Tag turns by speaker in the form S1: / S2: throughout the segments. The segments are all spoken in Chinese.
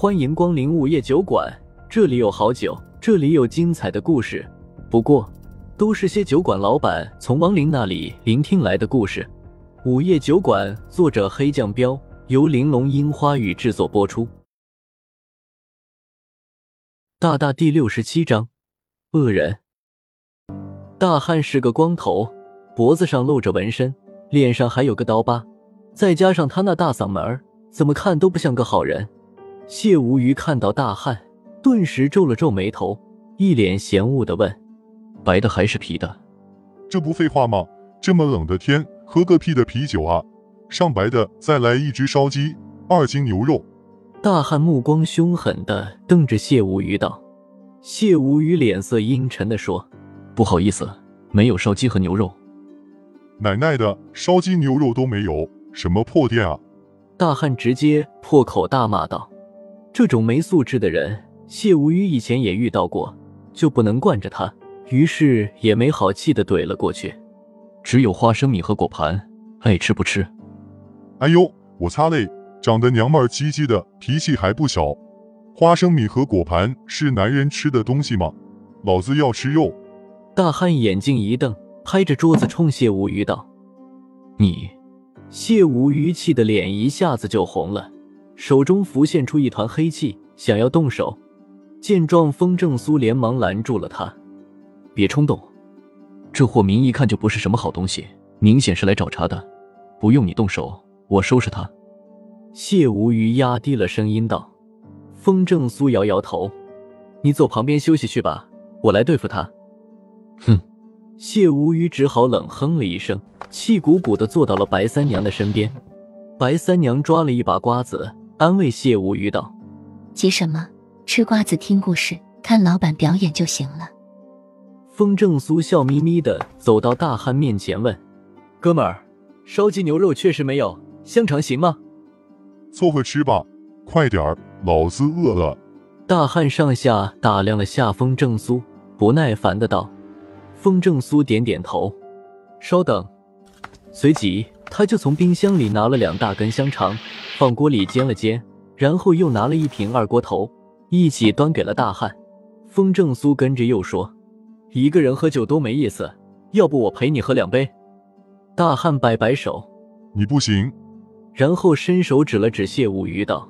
S1: 欢迎光临午夜酒馆，这里有好酒，这里有精彩的故事。不过，都是些酒馆老板从亡灵那里聆听来的故事。午夜酒馆，作者黑酱标，由玲珑樱花雨制作播出。大大第六十七章，恶人。大汉是个光头，脖子上露着纹身，脸上还有个刀疤，再加上他那大嗓门儿，怎么看都不像个好人。谢无鱼看到大汉，顿时皱了皱眉头，一脸嫌恶的问：“
S2: 白的还是啤的？
S3: 这不废话吗？这么冷的天，喝个屁的啤酒啊！上白的，再来一只烧鸡，二斤牛肉。”
S1: 大汉目光凶狠的瞪着谢无鱼道。谢无鱼脸色阴沉的说：“
S2: 不好意思，没有烧鸡和牛肉。”
S3: 奶奶的，烧鸡牛肉都没有，什么破店啊！
S1: 大汉直接破口大骂道。这种没素质的人，谢无鱼以前也遇到过，就不能惯着他，于是也没好气的怼了过去。
S2: 只有花生米和果盘，爱吃不吃？
S3: 哎呦，我擦嘞，长得娘们唧唧的，脾气还不小。花生米和果盘是男人吃的东西吗？老子要吃肉！
S1: 大汉眼睛一瞪，拍着桌子冲谢无鱼道：“
S2: 你！”
S1: 谢无鱼气的脸一下子就红了。手中浮现出一团黑气，想要动手。见状，风正苏连忙拦住了他：“
S2: 别冲动，这货明一看就不是什么好东西，明显是来找茬的。不用你动手，我收拾他。”
S1: 谢无鱼压低了声音道。风正苏摇摇头：“你走旁边休息去吧，我来对付他。”
S2: 哼！
S1: 谢无鱼只好冷哼了一声，气鼓鼓的坐到了白三娘的身边。白三娘抓了一把瓜子。安慰谢无鱼道：“
S4: 急什么？吃瓜子听故事，看老板表演就行了。”
S1: 风正苏笑眯眯的走到大汉面前问：“哥们儿，烧鸡牛肉确实没有，香肠行吗？”“
S3: 凑合吃吧，快点儿，老子饿了。”
S1: 大汉上下打量了下风正苏，不耐烦的道：“风正苏点点头，稍等。”随即他就从冰箱里拿了两大根香肠。放锅里煎了煎，然后又拿了一瓶二锅头，一起端给了大汉。风正苏跟着又说：“一个人喝酒多没意思，要不我陪你喝两杯？”大汉摆摆手：“
S3: 你不行。”
S1: 然后伸手指了指谢无鱼道：“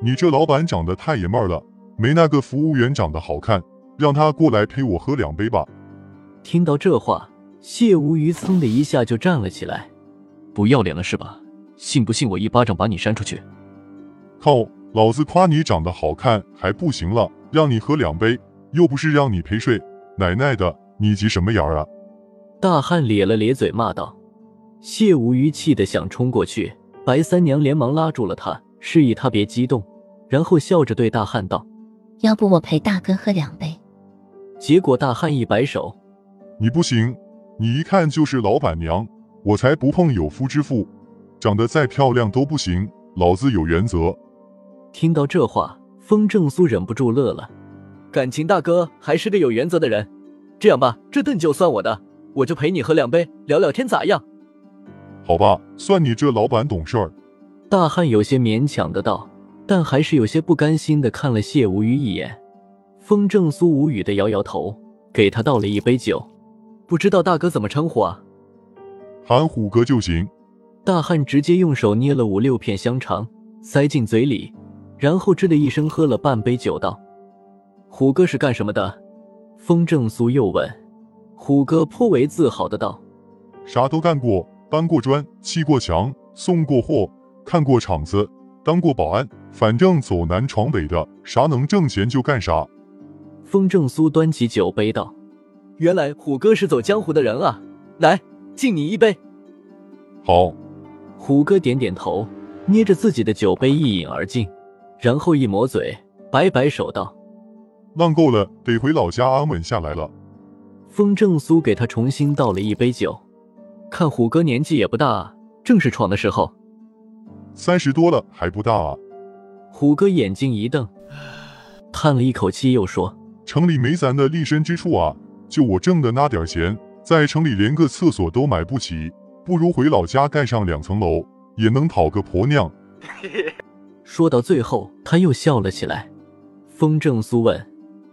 S3: 你这老板长得太爷们了，没那个服务员长得好看，让他过来陪我喝两杯吧。”
S1: 听到这话，谢无鱼噌的一下就站了起来：“
S2: 不要脸了是吧？”信不信我一巴掌把你扇出去？
S3: 靠！老子夸你长得好看还不行了，让你喝两杯，又不是让你陪睡。奶奶的，你急什么眼儿啊？
S1: 大汉咧了咧嘴骂道。谢无鱼气得想冲过去，白三娘连忙拉住了他，示意他别激动，然后笑着对大汉道：“
S4: 要不我陪大哥喝两杯？”
S1: 结果大汉一摆手：“
S3: 你不行，你一看就是老板娘，我才不碰有夫之妇。”长得再漂亮都不行，老子有原则。
S1: 听到这话，风正苏忍不住乐了。感情大哥还是个有原则的人。这样吧，这顿酒算我的，我就陪你喝两杯，聊聊天，咋样？
S3: 好吧，算你这老板懂事儿。
S1: 大汉有些勉强的道，但还是有些不甘心的看了谢无鱼一眼。风正苏无语的摇摇头，给他倒了一杯酒。不知道大哥怎么称呼啊？
S3: 喊虎哥就行。
S1: 大汉直接用手捏了五六片香肠，塞进嘴里，然后吱的一声喝了半杯酒，道：“虎哥是干什么的？”风正苏又问。虎哥颇为自豪的道：“
S3: 啥都干过，搬过砖，砌过墙，送过货，看过场子，当过保安，反正走南闯北的，啥能挣钱就干啥。”
S1: 风正苏端起酒杯道：“原来虎哥是走江湖的人啊，来敬你一杯。”
S3: 好。
S1: 虎哥点点头，捏着自己的酒杯一饮而尽，然后一抹嘴，摆摆手道：“
S3: 浪够了，得回老家安稳下来了。”
S1: 风正苏给他重新倒了一杯酒，看虎哥年纪也不大，正是闯的时候。
S3: 三十多了还不大啊？
S1: 虎哥眼睛一瞪，叹了一口气，又说：“
S3: 城里没咱的立身之处啊，就我挣的那点钱，在城里连个厕所都买不起。”不如回老家盖上两层楼，也能讨个婆娘。
S1: 说到最后，他又笑了起来。风正苏问：“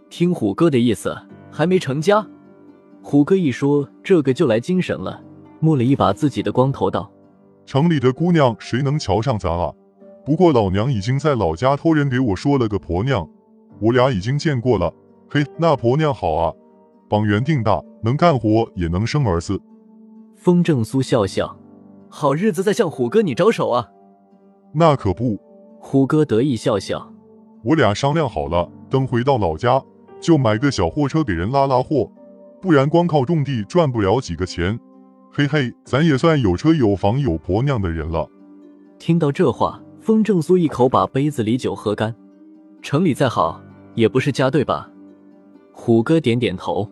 S1: 听虎哥的意思，还没成家？”虎哥一说这个就来精神了，摸了一把自己的光头，道：“
S3: 城里的姑娘谁能瞧上咱啊？不过老娘已经在老家托人给我说了个婆娘，我俩已经见过了。嘿，那婆娘好啊，膀元定大，能干活，也能生儿子。”
S1: 风正苏笑笑：“好日子在向虎哥你招手啊！”
S3: 那可不。
S1: 虎哥得意笑笑：“
S3: 我俩商量好了，等回到老家，就买个小货车给人拉拉货，不然光靠种地赚不了几个钱。嘿嘿，咱也算有车有房有婆娘的人了。”
S1: 听到这话，风正苏一口把杯子里酒喝干。城里再好，也不是家，对吧？虎哥点点头：“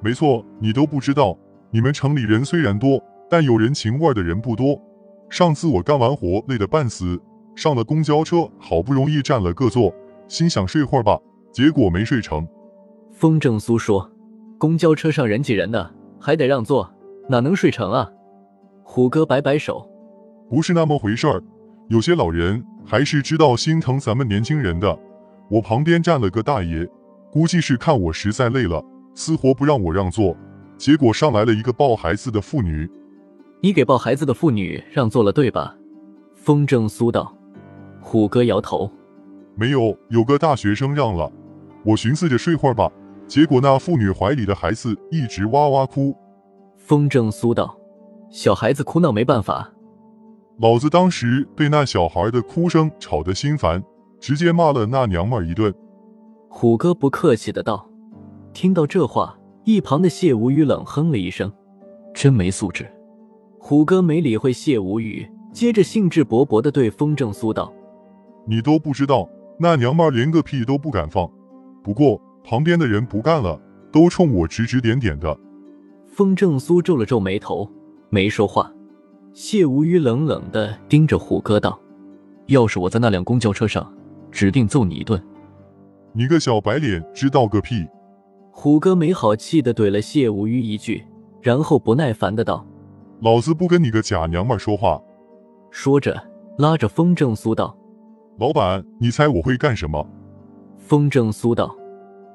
S3: 没错，你都不知道，你们城里人虽然多，但有人情味的人不多。上次我干完活累得半死。”上了公交车，好不容易占了个座，心想睡会儿吧，结果没睡成。
S1: 风正苏说：“公交车上人挤人的，还得让座，哪能睡成啊？”虎哥摆摆手：“
S3: 不是那么回事儿，有些老人还是知道心疼咱们年轻人的。我旁边站了个大爷，估计是看我实在累了，死活不让我让座，结果上来了一个抱孩子的妇女。
S1: 你给抱孩子的妇女让座了，对吧？”风筝苏道。虎哥摇头，
S3: 没有，有个大学生让了。我寻思着睡会儿吧，结果那妇女怀里的孩子一直哇哇哭。
S1: 风筝苏道：“小孩子哭闹没办法。”
S3: 老子当时被那小孩的哭声吵得心烦，直接骂了那娘们儿一顿。
S1: 虎哥不客气的道。听到这话，一旁的谢无语冷哼了一声：“
S2: 真没素质。”
S1: 虎哥没理会谢无语，接着兴致勃勃的对风正苏道。
S3: 你都不知道，那娘们连个屁都不敢放。不过旁边的人不干了，都冲我指指点点的。
S1: 风正苏皱了皱眉头，没说话。谢无语冷冷的盯着虎哥道：“
S2: 要是我在那辆公交车上，指定揍你一顿。”
S3: 你个小白脸，知道个屁！
S1: 虎哥没好气的怼了谢无虞一句，然后不耐烦的道：“
S3: 老子不跟你个假娘们说话！”
S1: 说着拉着风正苏道。
S3: 老板，你猜我会干什么？
S1: 风正苏道：“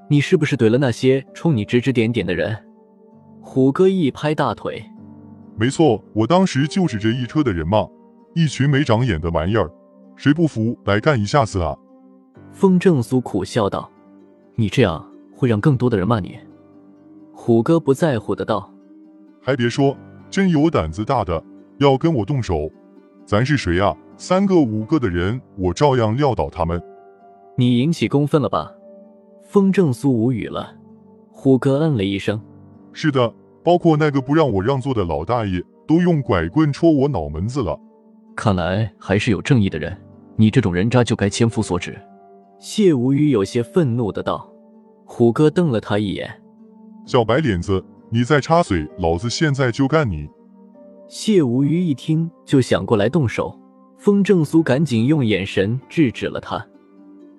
S1: 你是不是怼了那些冲你指指点点的人？”虎哥一拍大腿：“
S3: 没错，我当时就指着一车的人骂，一群没长眼的玩意儿，谁不服来干一下子啊？”
S1: 风正苏苦笑道：“你这样会让更多的人骂你。”虎哥不在乎的道：“
S3: 还别说，真有胆子大的要跟我动手，咱是谁呀？”三个五个的人，我照样撂倒他们。
S1: 你引起公愤了吧？风正苏无语了。虎哥嗯了一声：“
S3: 是的，包括那个不让我让座的老大爷，都用拐棍戳我脑门子了。
S2: 看来还是有正义的人，你这种人渣就该千夫所指。”
S1: 谢无语有些愤怒的道。虎哥瞪了他一眼：“
S3: 小白脸子，你再插嘴，老子现在就干你！”
S1: 谢无语一听就想过来动手。风正苏赶紧用眼神制止了他。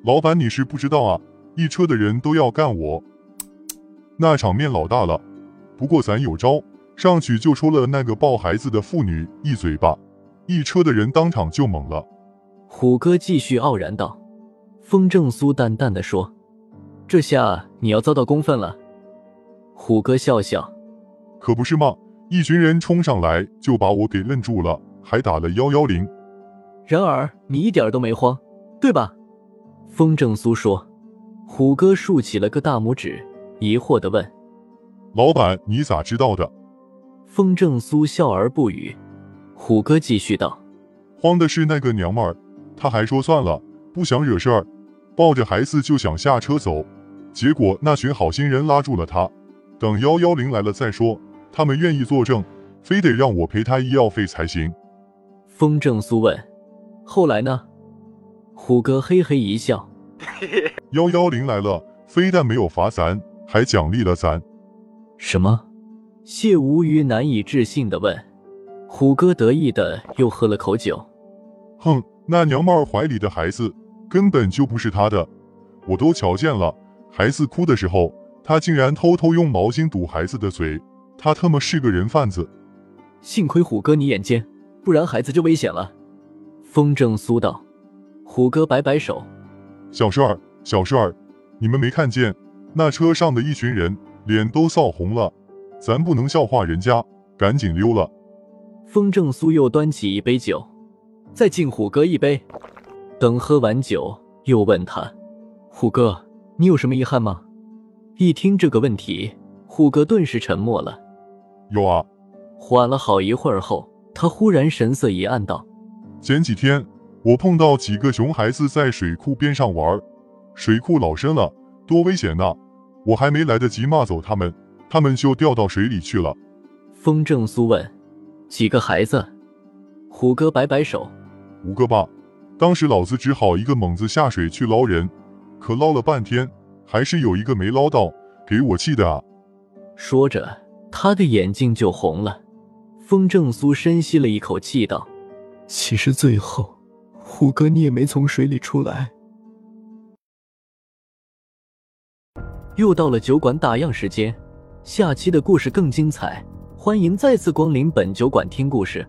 S3: 老板，你是不知道啊，一车的人都要干我，那场面老大了。不过咱有招，上去就抽了那个抱孩子的妇女一嘴巴，一车的人当场就懵了。
S1: 虎哥继续傲然道。风正苏淡淡的说：“这下你要遭到公愤了。”虎哥笑笑：“
S3: 可不是嘛，一群人冲上来就把我给愣住了，还打了幺幺零。”
S1: 然而你一点都没慌，对吧？风正苏说。虎哥竖起了个大拇指，疑惑的问：“
S3: 老板，你咋知道的？”
S1: 风正苏笑而不语。虎哥继续道：“
S3: 慌的是那个娘们儿，她还说算了，不想惹事儿，抱着孩子就想下车走，结果那群好心人拉住了他，等幺幺零来了再说。他们愿意作证，非得让我赔他医药费才行。”
S1: 风正苏问。后来呢？虎哥嘿嘿一笑，
S3: 幺幺零来了，非但没有罚咱，还奖励了咱。
S2: 什么？
S1: 谢无虞难以置信的问。虎哥得意的又喝了口酒。
S3: 哼，那娘们儿怀里的孩子根本就不是他的，我都瞧见了。孩子哭的时候，他竟然偷偷用毛巾堵孩子的嘴。他他妈是个人贩子。
S1: 幸亏虎哥你眼尖，不然孩子就危险了。风正苏道，虎哥摆摆手，
S3: 小帅儿，小帅儿，你们没看见那车上的一群人脸都臊红了？咱不能笑话人家，赶紧溜了。
S1: 风正苏又端起一杯酒，再敬虎哥一杯。等喝完酒，又问他：“虎哥，你有什么遗憾吗？”一听这个问题，虎哥顿时沉默了。
S3: 有啊，
S1: 缓了好一会儿后，他忽然神色一暗，道：“
S3: 前几天我碰到几个熊孩子在水库边上玩，水库老深了，多危险呐！我还没来得及骂走他们，他们就掉到水里去了。”
S1: 风正苏问：“几个孩子？”虎哥摆摆手：“
S3: 五个吧。当时老子只好一个猛子下水去捞人，可捞了半天。”还是有一个没捞到，给我气的啊！
S1: 说着，他的眼睛就红了。风正苏深吸了一口气，道：“
S2: 其实最后，虎哥你也没从水里出来。”
S1: 又到了酒馆打烊时间，下期的故事更精彩，欢迎再次光临本酒馆听故事。